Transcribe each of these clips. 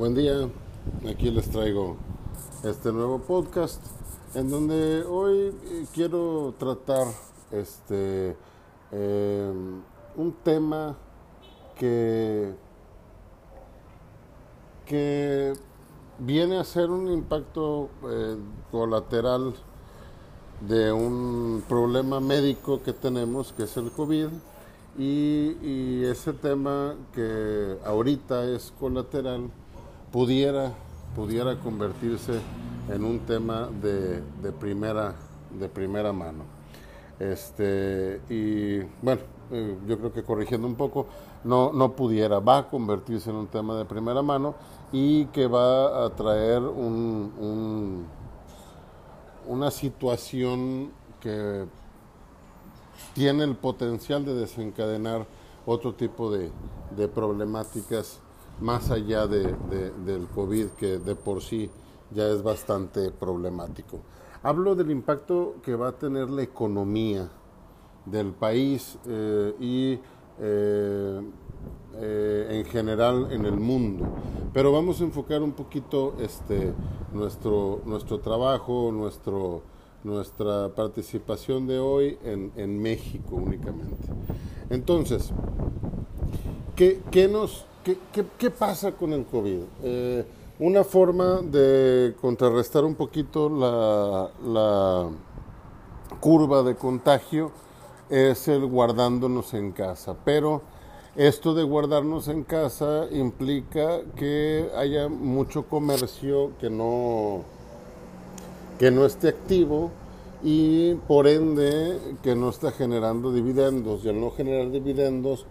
Buen día, aquí les traigo este nuevo podcast en donde hoy eh, quiero tratar este eh, un tema que, que viene a ser un impacto eh, colateral de un problema médico que tenemos que es el COVID y, y ese tema que ahorita es colateral pudiera, pudiera convertirse en un tema de, de, primera, de primera mano. Este, y bueno, eh, yo creo que corrigiendo un poco, no, no pudiera, va a convertirse en un tema de primera mano y que va a traer un, un, una situación que tiene el potencial de desencadenar otro tipo de, de problemáticas más allá de, de, del COVID, que de por sí ya es bastante problemático. Hablo del impacto que va a tener la economía del país eh, y eh, eh, en general en el mundo. Pero vamos a enfocar un poquito este, nuestro, nuestro trabajo, nuestro, nuestra participación de hoy en, en México únicamente. Entonces, ¿qué, qué nos, ¿Qué, qué, pasa con el COVID? Eh, una forma de contrarrestar un poquito la, la, curva de contagio es el guardándonos en casa, pero esto de guardarnos en casa implica que haya mucho comercio que no, que no esté activo y por ende que no está generando dividendos y al no generar dividendos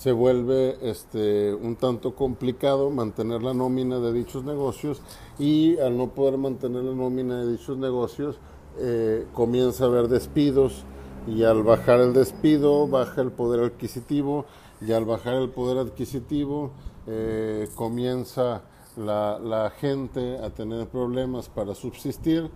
se vuelve este, un tanto complicado mantener la nómina de dichos negocios y al no poder mantener la nómina de dichos negocios eh, comienza a haber despidos y al bajar el despido baja el poder adquisitivo y al bajar el poder adquisitivo eh, comienza la, la gente a tener problemas para subsistir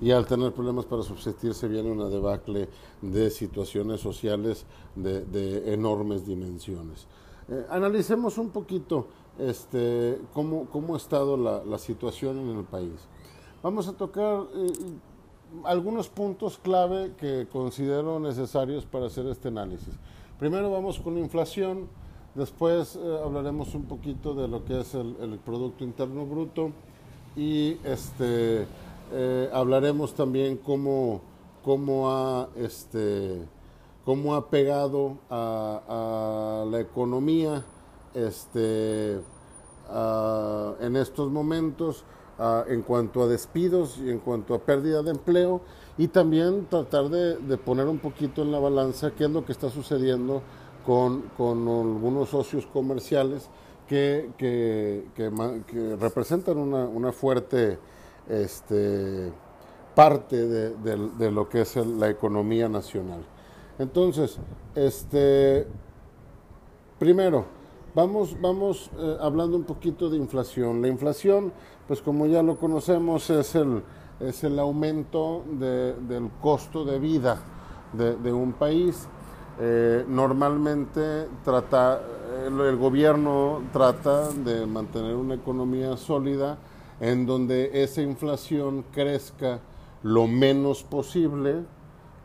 y al tener problemas para subsistir se viene una debacle de situaciones sociales de, enormes dimensiones. Eh, analicemos un poquito este, cómo, cómo ha estado la, la, situación en el país. Vamos a tocar eh, algunos puntos clave que considero necesarios para hacer este análisis. Primero vamos con la inflación, después eh, hablaremos un poquito de lo que es el Producto Interno Bruto y este, eh, hablaremos también cómo, cómo, ha, este, cómo ha pegado a, la economía este, en estos momentos en cuanto a despidos y en cuanto a pérdida de empleo y también tratar de, poner un poquito en la balanza qué es lo que está sucediendo con, con algunos socios comerciales que, que, que, que representan una, una fuerte este, parte de, de, lo que es la economía nacional. Entonces, este, primero, vamos, vamos eh, hablando un poquito de inflación. La inflación, pues como ya lo conocemos, es el, es el aumento de, del costo de vida de, un país. Eh, normalmente trata, el gobierno trata de mantener una economía sólida, en donde esa inflación crezca lo menos posible.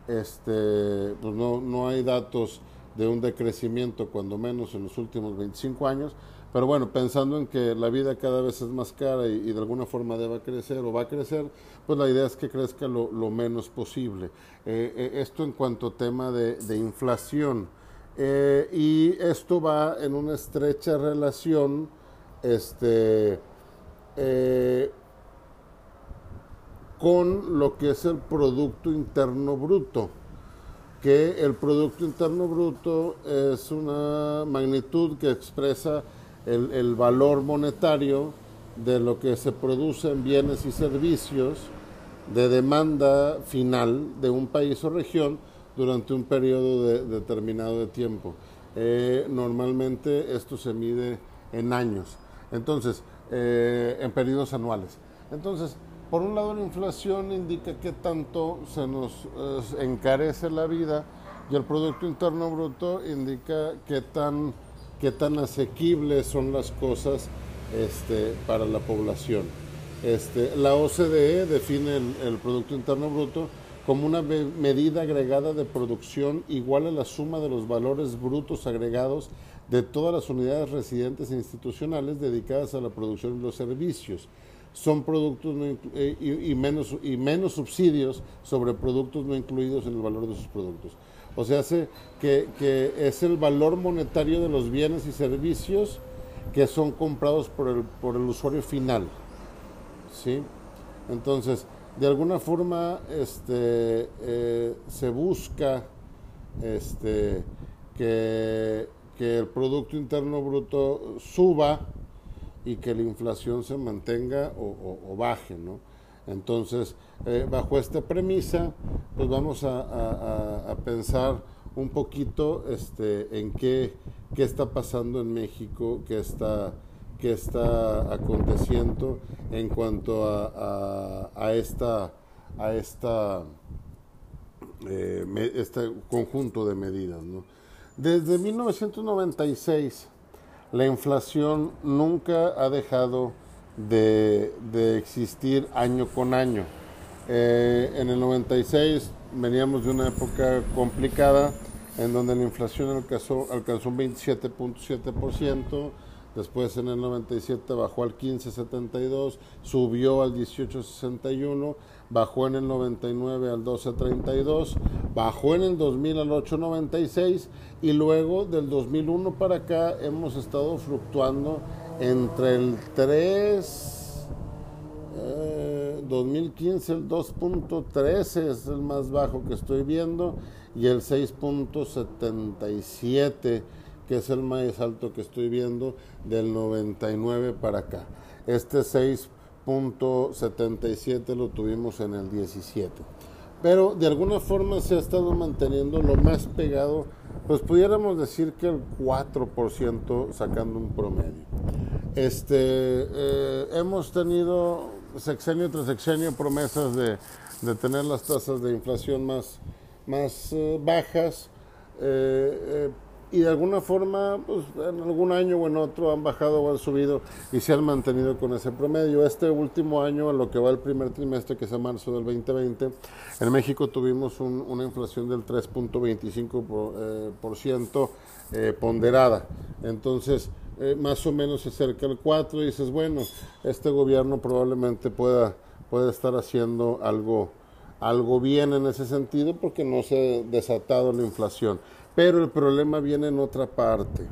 Este, pues no, no hay datos de un decrecimiento, cuando menos en los últimos 25 años, pero bueno, pensando en que la vida cada vez es más cara y, de alguna forma deba crecer o va a crecer, pues la idea es que crezca lo, lo menos posible. Eh, eh, esto en cuanto a tema de, de inflación. Eh, y esto va en una estrecha relación este, eh, con lo que es el Producto Interno Bruto, que el Producto Interno Bruto es una magnitud que expresa el, valor monetario de lo que se produce en bienes y servicios de demanda final de un país o región durante un periodo de, determinado de tiempo. Eh, normalmente esto se mide en años. Entonces, eh, en periodos anuales. Entonces, por un lado la inflación indica que tanto se nos eh, encarece la vida y el Producto Interno Bruto indica qué tan, qué tan asequibles son las cosas este, para la población. Este, la OCDE define el, Producto Interno Bruto como una medida agregada de producción igual a la suma de los valores brutos agregados de todas las unidades residentes e institucionales dedicadas a la producción y los servicios. Son productos eh, y, menos, y menos subsidios sobre productos no incluidos en el valor de sus productos. O sea, que, que es el valor monetario de los bienes y servicios que son comprados por el, por el usuario final. ¿sí? Entonces, de alguna forma este, eh, se busca este, que, el Producto Interno Bruto suba y que la inflación se mantenga o, baje, ¿no? Entonces, eh, bajo esta premisa, pues vamos a, pensar un poquito este, en qué, qué está pasando en México, qué está que está aconteciendo en cuanto a, a, esta, a esta, eh, este conjunto de medidas. Desde 1996 la inflación nunca ha dejado de, existir año con año. Eh, en el 96 veníamos de una época complicada en donde la inflación alcanzó, alcanzó un 27.7%, Después en el 97 bajó al 15.72, subió al 18.61, bajó en el 99 al 12.32, bajó en el 2000 al 8.96 y luego del 2001 para acá hemos estado fluctuando entre el 3, 2015 eh, el 2.13 es el más bajo que estoy viendo y el 6.77 que es el más alto que estoy viendo del 99 para acá. Este 6.77 lo tuvimos en el 17. Pero de alguna forma se ha estado manteniendo lo más pegado, pues pudiéramos decir que el 4% sacando un promedio. Este, eh, hemos tenido sexenio tras sexenio promesas de, tener las tasas de inflación más, más eh, bajas. Eh, y de alguna forma, pues, en algún año o en otro han bajado o han subido y se han mantenido con ese promedio. Este último año, en lo que va el primer trimestre, que es a marzo del 2020, en México tuvimos una inflación del 3.25% eh, eh, ponderada. Entonces, eh, más o menos se acerca el 4 y dices, bueno, este gobierno probablemente pueda, pueda estar haciendo algo, algo bien en ese sentido porque no se ha desatado la inflación. Pero el problema viene en otra parte.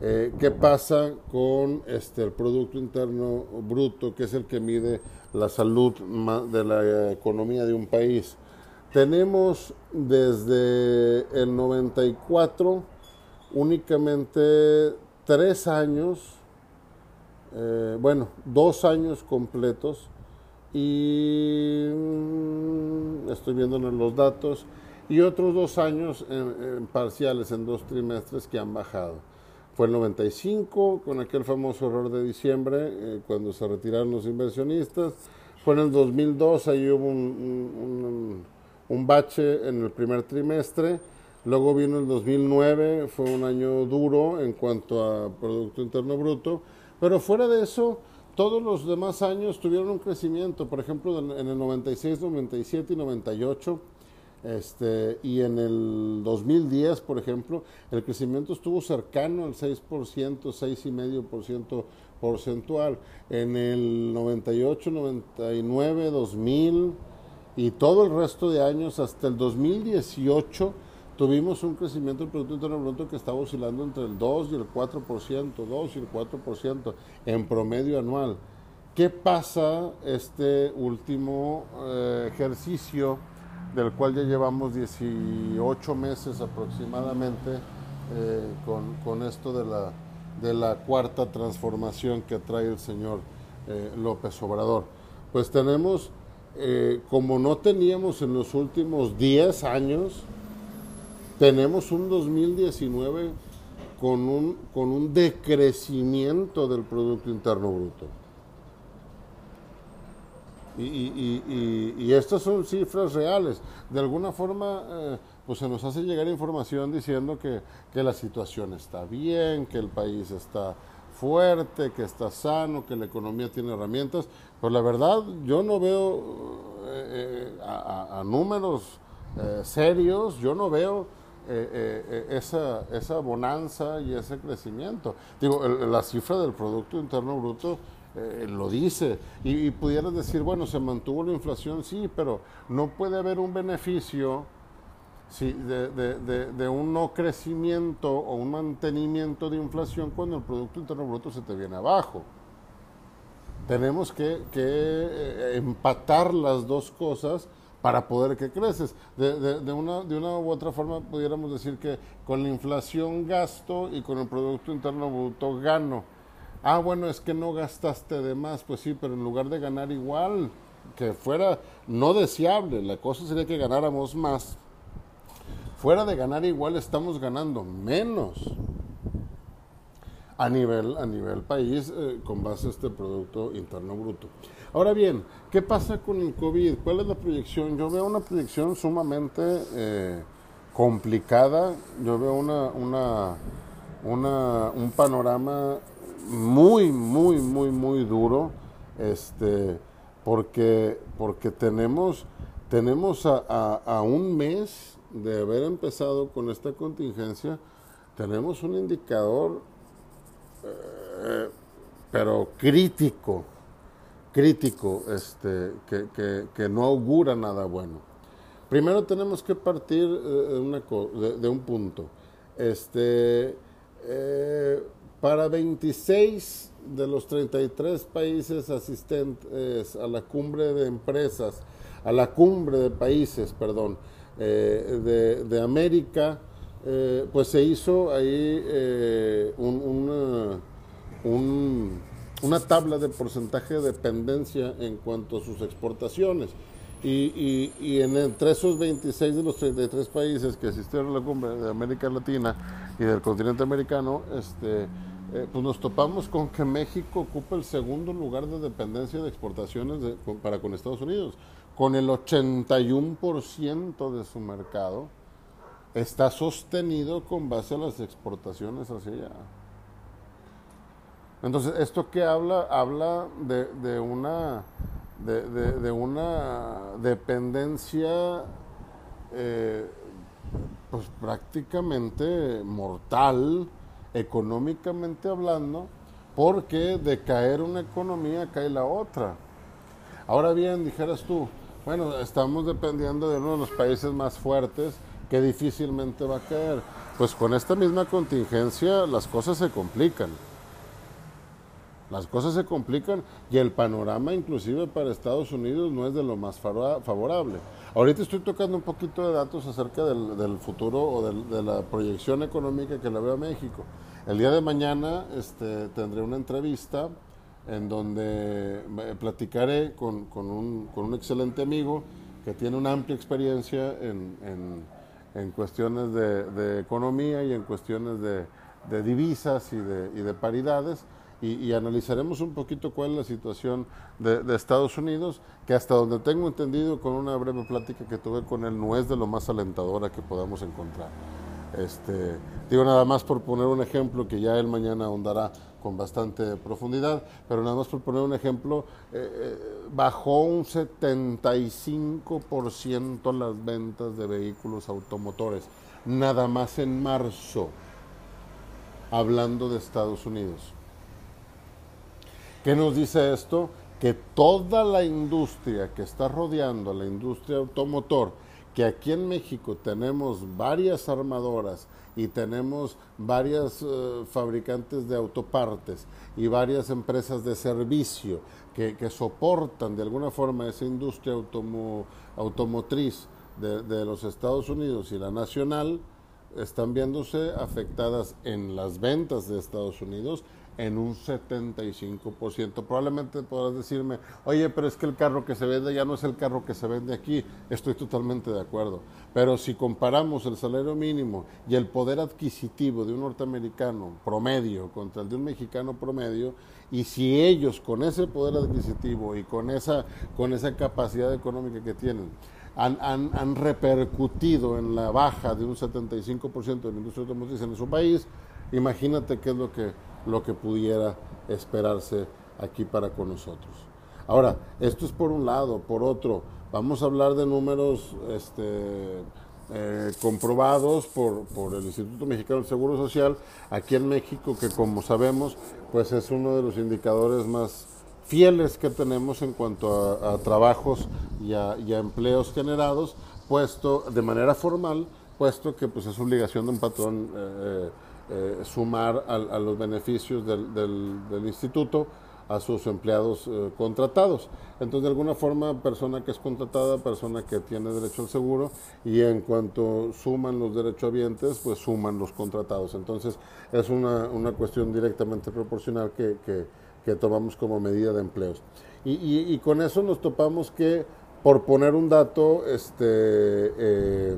Eh, ¿Qué pasa con este, el Producto Interno Bruto, que es el que mide la salud de la economía de un país? Tenemos desde el 94 únicamente tres años, eh, bueno, dos años completos, y mm, estoy viendo los datos, y otros dos años en, parciales, en dos trimestres que han bajado. Fue el 95 con aquel famoso error de diciembre, eh, cuando se retiraron los inversionistas. Fue en el 2002, ahí hubo un, un, bache en el primer trimestre. Luego vino el 2009, fue un año duro en cuanto a Producto Interno Bruto. Pero fuera de eso, todos los demás años tuvieron un crecimiento. Por ejemplo, en el 96, 97 y 98 este, y en el 2010, por ejemplo, el crecimiento estuvo cercano al 6%, 6,5% porcentual. En el 98, 99, 2000 y todo el resto de años hasta el 2018 tuvimos un crecimiento del Producto Interno Bruto que estaba oscilando entre el 2 y el 4%, 2 y el 4% en promedio anual. ¿Qué pasa este último eh, ejercicio? Del cual ya llevamos 18 meses aproximadamente eh, con, esto de la, de la cuarta transformación que trae el señor eh, López Obrador. Pues tenemos, eh, como no teníamos en los últimos 10 años, tenemos un 2019 con un, con un decrecimiento del Producto Interno Bruto. Y, y, y, estas son cifras reales. De alguna forma, eh, pues se nos hace llegar información diciendo que, que, la situación está bien, que el país está fuerte, que está sano, que la economía tiene herramientas, pero la verdad yo no veo eh, a, números eh, serios, yo no veo eh, esa, esa bonanza y ese crecimiento. Digo, la cifra del Producto Interno Bruto lo dice. Y, y, pudieras decir, bueno, se mantuvo la inflación, sí, pero no puede haber un beneficio sí, de, de, un no crecimiento o un mantenimiento de inflación cuando el Producto Interno Bruto se te viene abajo. Tenemos que, eh, empatar las dos cosas para poder que creces. De, una, de una u otra forma pudiéramos decir que con la inflación gasto y con el Producto Interno Bruto gano. Ah, bueno, es que no gastaste de más, pues sí, pero en lugar de ganar igual, que fuera no deseable, la cosa sería que ganáramos más fuera de ganar igual estamos ganando menos a nivel, a nivel país eh, con base a este Producto Interno Bruto. Ahora bien, ¿qué pasa con el COVID? ¿Cuál es la proyección? Yo veo una proyección sumamente eh, complicada, yo veo una, una, una, un panorama muy, muy, muy, muy duro, este, porque, porque tenemos, tenemos a, a un mes de haber empezado con esta contingencia, tenemos un indicador, eh, pero crítico, crítico, este, que, no augura nada bueno. Primero tenemos que partir eh, de, un punto. Este, eh, para 26 de los 33 países asistentes a la cumbre de empresas, a la cumbre de países, perdón, eh, de, América, eh, pues se hizo ahí eh, un, una, tabla de porcentaje de dependencia en cuanto a sus exportaciones. Y, y, en, entre esos 26 de los 33 países que asistieron a la cumbre de América Latina y del continente americano, este, pues nos topamos con que México ocupa el segundo lugar de dependencia de exportaciones para con Estados Unidos con el 81% de su mercado, está sostenido con base a las exportaciones hacia allá. Entonces, ¿esto qué habla? Habla de, una, de, una dependencia eh, pues prácticamente mortal, económicamente hablando, porque de caer una economía cae la otra. Ahora bien, dijeras tú, bueno, estamos dependiendo de uno de los países más fuertes que difícilmente va a caer. Pues con esta misma contingencia las cosas se complican. Las cosas se complican y el panorama inclusive para Estados Unidos no es de lo más favorable. Ahorita estoy tocando un poquito de datos acerca del, futuro o de la proyección económica que le veo a México. El día de mañana este, tendré una entrevista en donde platicaré con, un, excelente amigo que tiene una amplia experiencia en, cuestiones de, economía y en cuestiones de, divisas y de, paridades. Y, analizaremos un poquito cuál es la situación de, Estados Unidos, que hasta donde tengo entendido con una breve plática que tuve con él no es de lo más alentadora que podamos encontrar. Este, digo nada más por poner un ejemplo que ya él mañana ahondará con bastante profundidad, pero nada más por poner un ejemplo, eh, eh, bajó un 75% las ventas de vehículos automotores, nada más en marzo, hablando de Estados Unidos. ¿Qué nos dice esto? Que toda la industria que está rodeando a la industria automotor, que aquí en México tenemos varias armadoras y tenemos varias eh, fabricantes de autopartes y varias empresas de servicio que, soportan de alguna forma esa industria automotriz de, de los Estados Unidos y la nacional, están viéndose afectadas en las ventas de Estados Unidos en un 75%. Probablemente podrás decirme, oye, pero es que el carro que se vende ya no es el carro que se vende aquí. Estoy totalmente de acuerdo. Pero si comparamos el salario mínimo y el poder adquisitivo de un norteamericano promedio contra el de un mexicano promedio, y si ellos con ese poder adquisitivo y con esa, con esa capacidad económica que tienen, han, han, han repercutido en la baja de un 75% de la industria automotriz en su país, imagínate qué es lo que lo que pudiera esperarse aquí para con nosotros. Ahora, esto es por un lado, por otro, vamos a hablar de números este, eh, comprobados por, por, el Instituto Mexicano del Seguro Social aquí en México, que como sabemos, pues es uno de los indicadores más fieles que tenemos en cuanto a, trabajos y a, empleos generados, puesto de manera formal, puesto que pues es obligación de un patrón eh, eh, sumar a, los beneficios del, del, instituto a sus empleados eh, contratados. Entonces, de alguna forma, persona que es contratada, persona que tiene derecho al seguro, y en cuanto suman los derechohabientes, pues suman los contratados. Entonces, es una, cuestión directamente proporcional que tomamos como medida de empleos. Y, con eso nos topamos que, por poner un dato este, eh,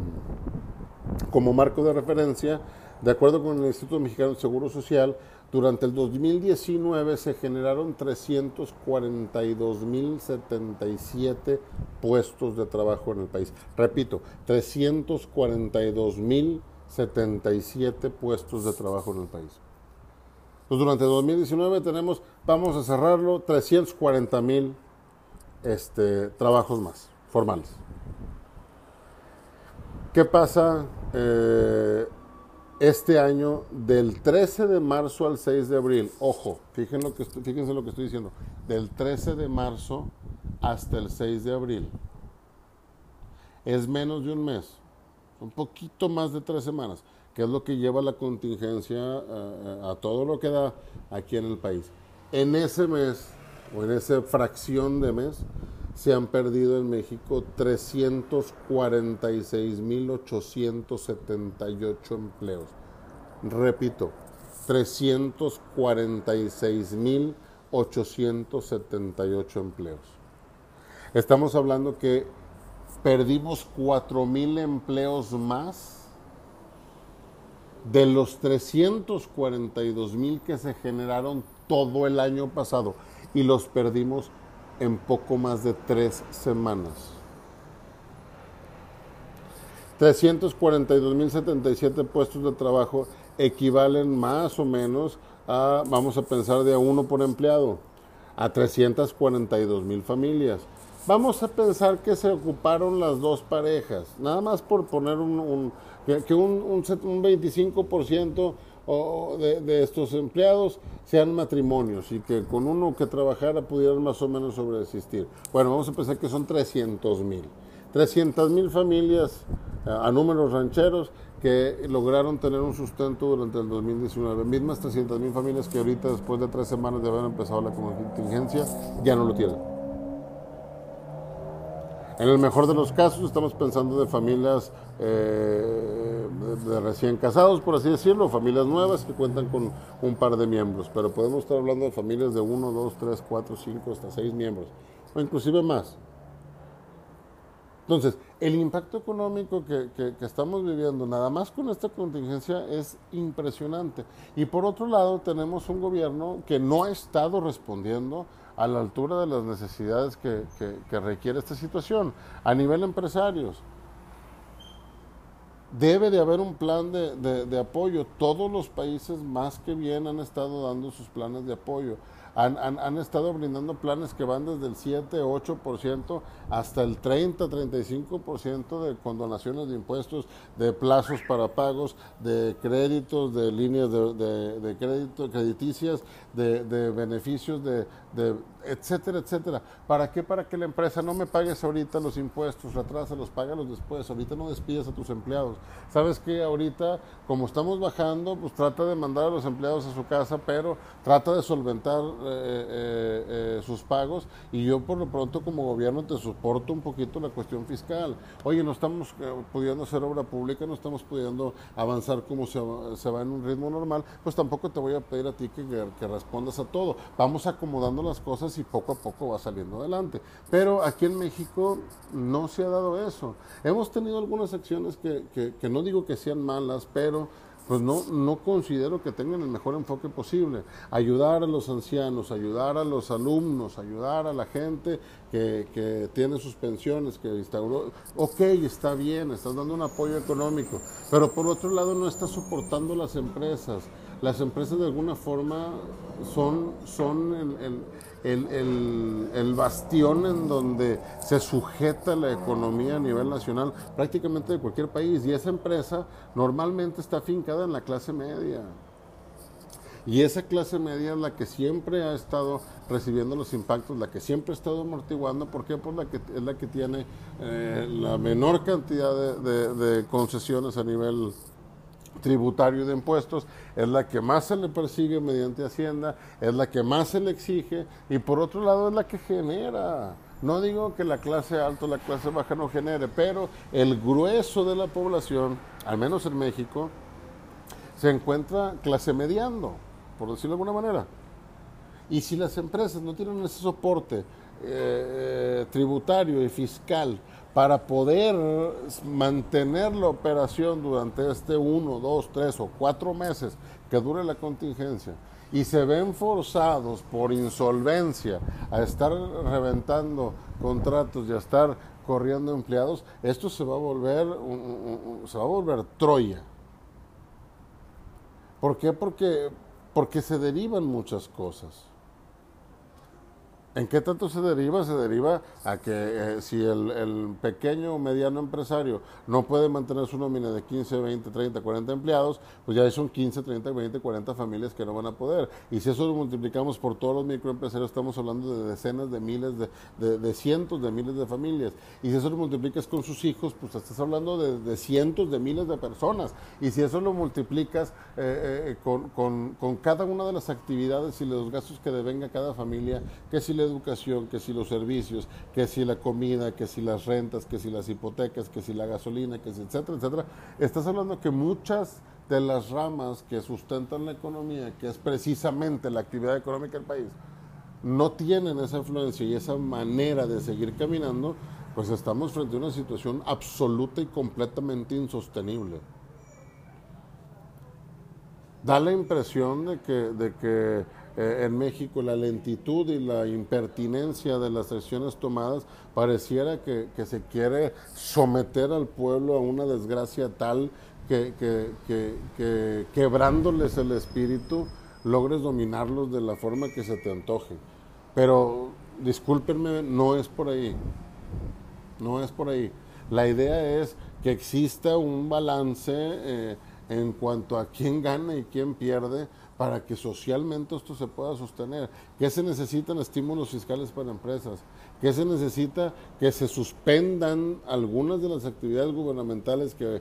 como marco de referencia, de acuerdo con el Instituto Mexicano de Seguro Social, durante el 2019 se generaron 342.077 puestos de trabajo en el país. Repito, 342.077 puestos de trabajo en el país. Pues durante 2019 tenemos, vamos a cerrarlo, 340 mil este, trabajos más formales. ¿Qué pasa eh, este año del 13 de marzo al 6 de abril? Ojo, fíjense lo, que fíjense lo que estoy diciendo. Del 13 de marzo hasta el 6 de abril. Es menos de un mes, un poquito más de tres semanas que es lo que lleva la contingencia eh, eh, a, todo lo que da aquí en el país. En ese mes, o en esa fracción de mes, se han perdido en México 346.878 empleos. Repito, 346.878 empleos. Estamos hablando que perdimos 4.000 empleos más de los 342 mil que se generaron todo el año pasado y los perdimos en poco más de tres semanas. 342 mil 77 puestos de trabajo equivalen más o menos a, vamos a pensar, de a uno por empleado, a 342 mil familias. Vamos a pensar que se ocuparon las dos parejas, nada más por poner un, que, un, un, 25% de, de, estos empleados sean matrimonios y que con uno que trabajara pudieran más o menos sobreexistir. Bueno, vamos a pensar que son 300 mil. 300 mil familias eh, a números rancheros que lograron tener un sustento durante el 2019. Mismas 300 mil familias que ahorita, después de tres semanas de haber empezado la contingencia, ya no lo tienen. En el mejor de los casos estamos pensando de familias eh, de recién casados, por así decirlo, familias nuevas que cuentan con un par de miembros, pero podemos estar hablando de familias de uno, dos, tres, cuatro, cinco, hasta seis miembros, o inclusive más. Entonces, el impacto económico que, que, estamos viviendo nada más con esta contingencia es impresionante. Y por otro lado, tenemos un gobierno que no ha estado respondiendo a la altura de las necesidades que, requiere esta situación. A nivel empresarios, debe de haber un plan de, de, apoyo. Todos los países más que bien han estado dando sus planes de apoyo. Han, han, estado brindando planes que van desde el 7, 8% hasta el 30, 35% de condonaciones de impuestos, de plazos para pagos, de créditos, de líneas de, de, crédito, crediticias, de, de beneficios de, etcétera, etcétera. ¿Para qué? Para que la empresa no me pagues ahorita los impuestos, los págalos después, ahorita no despidas a tus empleados. ¿Sabes que Ahorita, como estamos bajando, pues trata de mandar a los empleados a su casa, pero trata de solventar eh, eh, eh, sus pagos y yo por lo pronto como gobierno te soporto un poquito la cuestión fiscal. Oye, no estamos pudiendo hacer obra pública, no estamos pudiendo avanzar como se, va en un ritmo normal, pues tampoco te voy a pedir a ti que, que respondas a todo. Vamos acomodando las cosas y poco a poco va saliendo adelante. Pero aquí en México no se ha dado eso. Hemos tenido algunas acciones que, que, no digo que sean malas, pero pues no, no considero que tengan el mejor enfoque posible. Ayudar a los ancianos, ayudar a los alumnos, ayudar a la gente que, que, tiene sus pensiones, que instauró, ok, está bien, estás dando un apoyo económico, pero por otro lado no estás soportando las empresas. las empresas de alguna forma son, son el, el, bastión en donde se sujeta la economía a nivel nacional prácticamente de cualquier país y esa empresa normalmente está afincada en la clase media. Y esa clase media es la que siempre ha estado recibiendo los impactos, la que siempre ha estado amortiguando. ¿Por? Pues la que, es la que tiene eh, la menor cantidad de, concesiones a nivel tributario de impuestos, es la que más se le persigue mediante Hacienda, es la que más se le exige y por otro lado es la que genera. No digo que la clase alta o la clase baja no genere, pero el grueso de la población, al menos en México, se encuentra clase mediando por decirlo de alguna manera. Y si las empresas no tienen ese soporte eh, tributario y fiscal para poder mantener la operación durante este uno, dos, tres o cuatro meses que dure la contingencia y se ven forzados por insolvencia a estar reventando contratos y a estar corriendo empleados, esto se va a volver, se va a volver Troya. ¿Por qué? Porque porque se derivan muchas cosas. ¿En qué tanto se deriva? Se deriva a que eh, si el, pequeño o mediano empresario no puede mantener su nómina de 15, 20, 30, 40 empleados, pues ya son 15, 30, 20, 40 familias que no van a poder. Y si eso lo multiplicamos por todos los microempresarios, estamos hablando de decenas de miles, de, cientos de miles de familias. Y si eso lo multiplicas con sus hijos, pues estás hablando de, cientos de miles de personas. Y si eso lo multiplicas eh, eh, con, con, con cada una de las actividades y los gastos que devenga cada familia, que si la educación, que si los servicios, que si la comida, que si las rentas, que si las hipotecas, que si la gasolina, que si etcétera, etcétera, estás hablando que muchas de las ramas que sustentan la economía, que es precisamente la actividad económica del país, no tienen esa influencia y esa manera de seguir caminando, pues estamos frente a una situación absoluta y completamente insostenible. Da la impresión de que, de que eh, en México la lentitud y la impertinencia de las decisiones tomadas pareciera que, se quiere someter al pueblo a una desgracia tal que, que, quebrándoles el espíritu logres dominarlos de la forma que se te antoje. Pero discúlpenme, no es por ahí. No es por ahí. La idea es que exista un balance eh, en cuanto a quién gana y quién pierde para que socialmente esto se pueda sostener. ¿Qué se necesitan estímulos fiscales para empresas? ¿Qué se necesita? Que se suspendan algunas de las actividades gubernamentales que,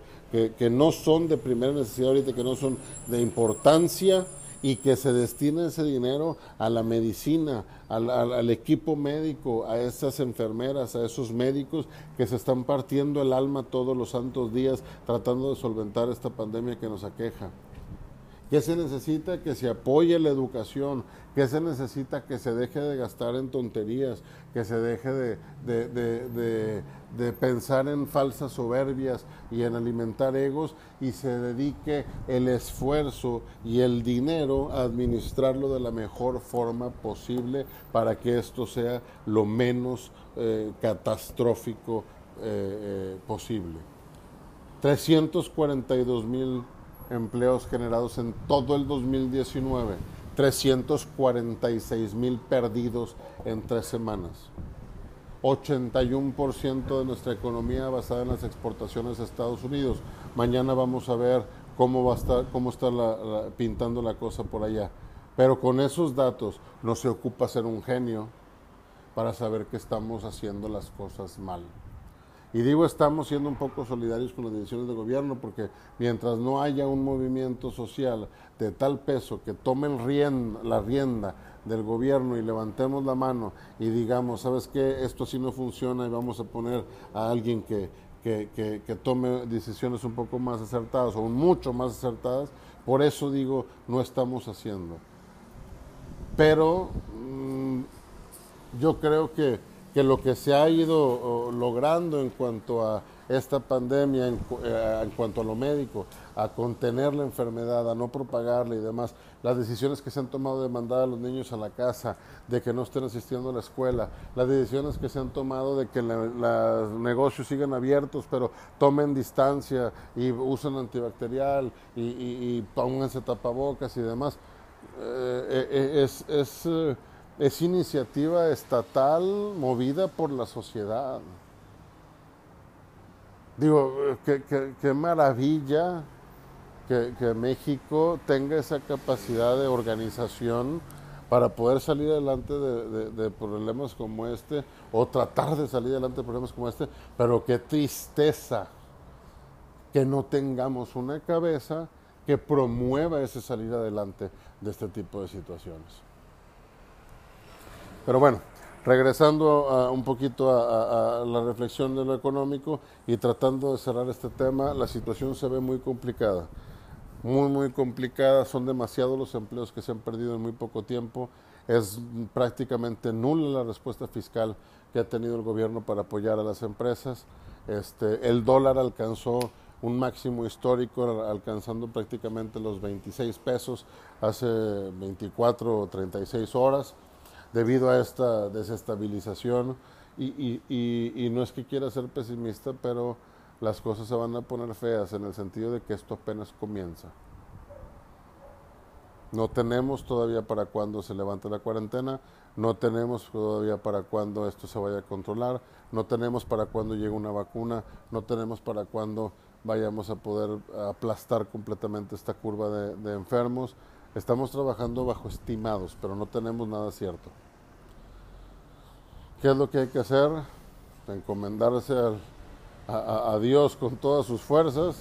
que, no son de primera necesidad ahorita, que no son de importancia y que se destine ese dinero a la medicina, al, equipo médico, a esas enfermeras, a esos médicos que se están partiendo el alma todos los santos días tratando de solventar esta pandemia que nos aqueja. ¿Qué se necesita? Que se apoye la educación. ¿Qué se necesita? Que se deje de gastar en tonterías, que se deje de, de, pensar en falsas soberbias y en alimentar egos y se dedique el esfuerzo y el dinero a administrarlo de la mejor forma posible para que esto sea lo menos eh, catastrófico eh, eh, posible. 342 mil empleos generados en todo el 2019, 346 mil perdidos en tres semanas. 81% de nuestra economía basada en las exportaciones a Estados Unidos. Mañana vamos a ver cómo está pintando la cosa por allá. Pero con esos datos no se ocupa ser un genio para saber que estamos haciendo las cosas mal. Y digo, estamos siendo un poco solidarios con las decisiones de gobierno porque mientras no haya un movimiento social de tal peso que tome la rienda del gobierno y levantemos la mano y digamos, ¿sabes qué? Esto así no funciona y vamos a poner a alguien que, que, tome decisiones un poco más acertadas o mucho más acertadas, por eso digo, no estamos haciendo. Pero mm, yo creo que que lo que se ha ido logrando en cuanto a esta pandemia en, eh, en, cuanto a lo médico, a contener la enfermedad, a no propagarla y demás, las decisiones que se han tomado de mandar a los niños a la casa, de que no estén asistiendo a la escuela, las decisiones que se han tomado de que los negocios sigan abiertos, pero tomen distancia y usen antibacterial y, y, y pónganse tapabocas y demás, eh, eh, es, es, es iniciativa estatal movida por la sociedad. Digo, qué, maravilla que, México tenga esa capacidad de organización para poder salir adelante de, problemas como este, o tratar de salir adelante de problemas como este, pero qué tristeza que no tengamos una cabeza que promueva ese salir adelante de este tipo de situaciones. Pero bueno, Regresando un poquito a, la reflexión de lo económico y tratando de cerrar este tema, la situación se ve muy complicada, muy, muy complicada, son demasiados los empleos que se han perdido en muy poco tiempo, es prácticamente nula la respuesta fiscal que ha tenido el gobierno para apoyar a las empresas, este, el dólar alcanzó un máximo histórico, alcanzando prácticamente los 26 pesos hace 24 o 36 horas debido a esta desestabilización y, y, no es que quiera ser pesimista, pero las cosas se van a poner feas en el sentido de que esto apenas comienza. No tenemos todavía para cuándo se levante la cuarentena, no tenemos todavía para cuándo esto se vaya a controlar, no tenemos para cuándo llegue una vacuna, no tenemos para cuándo vayamos a poder aplastar completamente esta curva de enfermos. Estamos trabajando bajo estimados, pero no tenemos nada cierto. ¿Qué es lo que hay que hacer? Encomendarse a, Dios con todas sus fuerzas,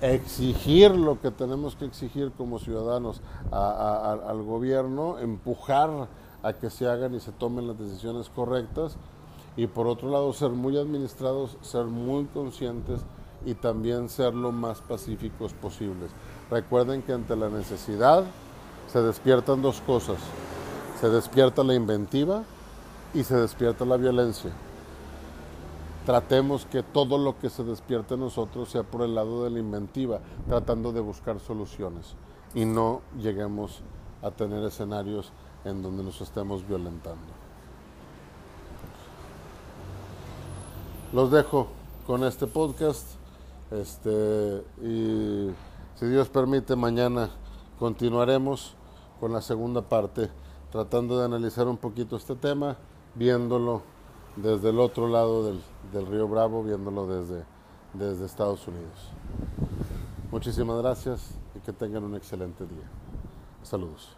exigir lo que tenemos que exigir como ciudadanos al gobierno, empujar a que se hagan y se tomen las decisiones correctas y por otro lado ser muy administrados, ser muy conscientes y también ser lo más pacíficos posibles. Recuerden que ante la necesidad se despiertan dos cosas. Se despierta la inventiva y se despierta la violencia. Tratemos que todo lo que se despierte en nosotros sea por el lado de la inventiva, tratando de buscar soluciones y no lleguemos a tener escenarios en donde nos estemos violentando. Los dejo con este podcast. Este, y si Dios permite, mañana continuaremos con la segunda parte, tratando de analizar un poquito este tema viéndolo desde el otro lado del, del río Bravo, viéndolo desde, desde Estados Unidos. Muchísimas gracias y que tengan un excelente día. Saludos.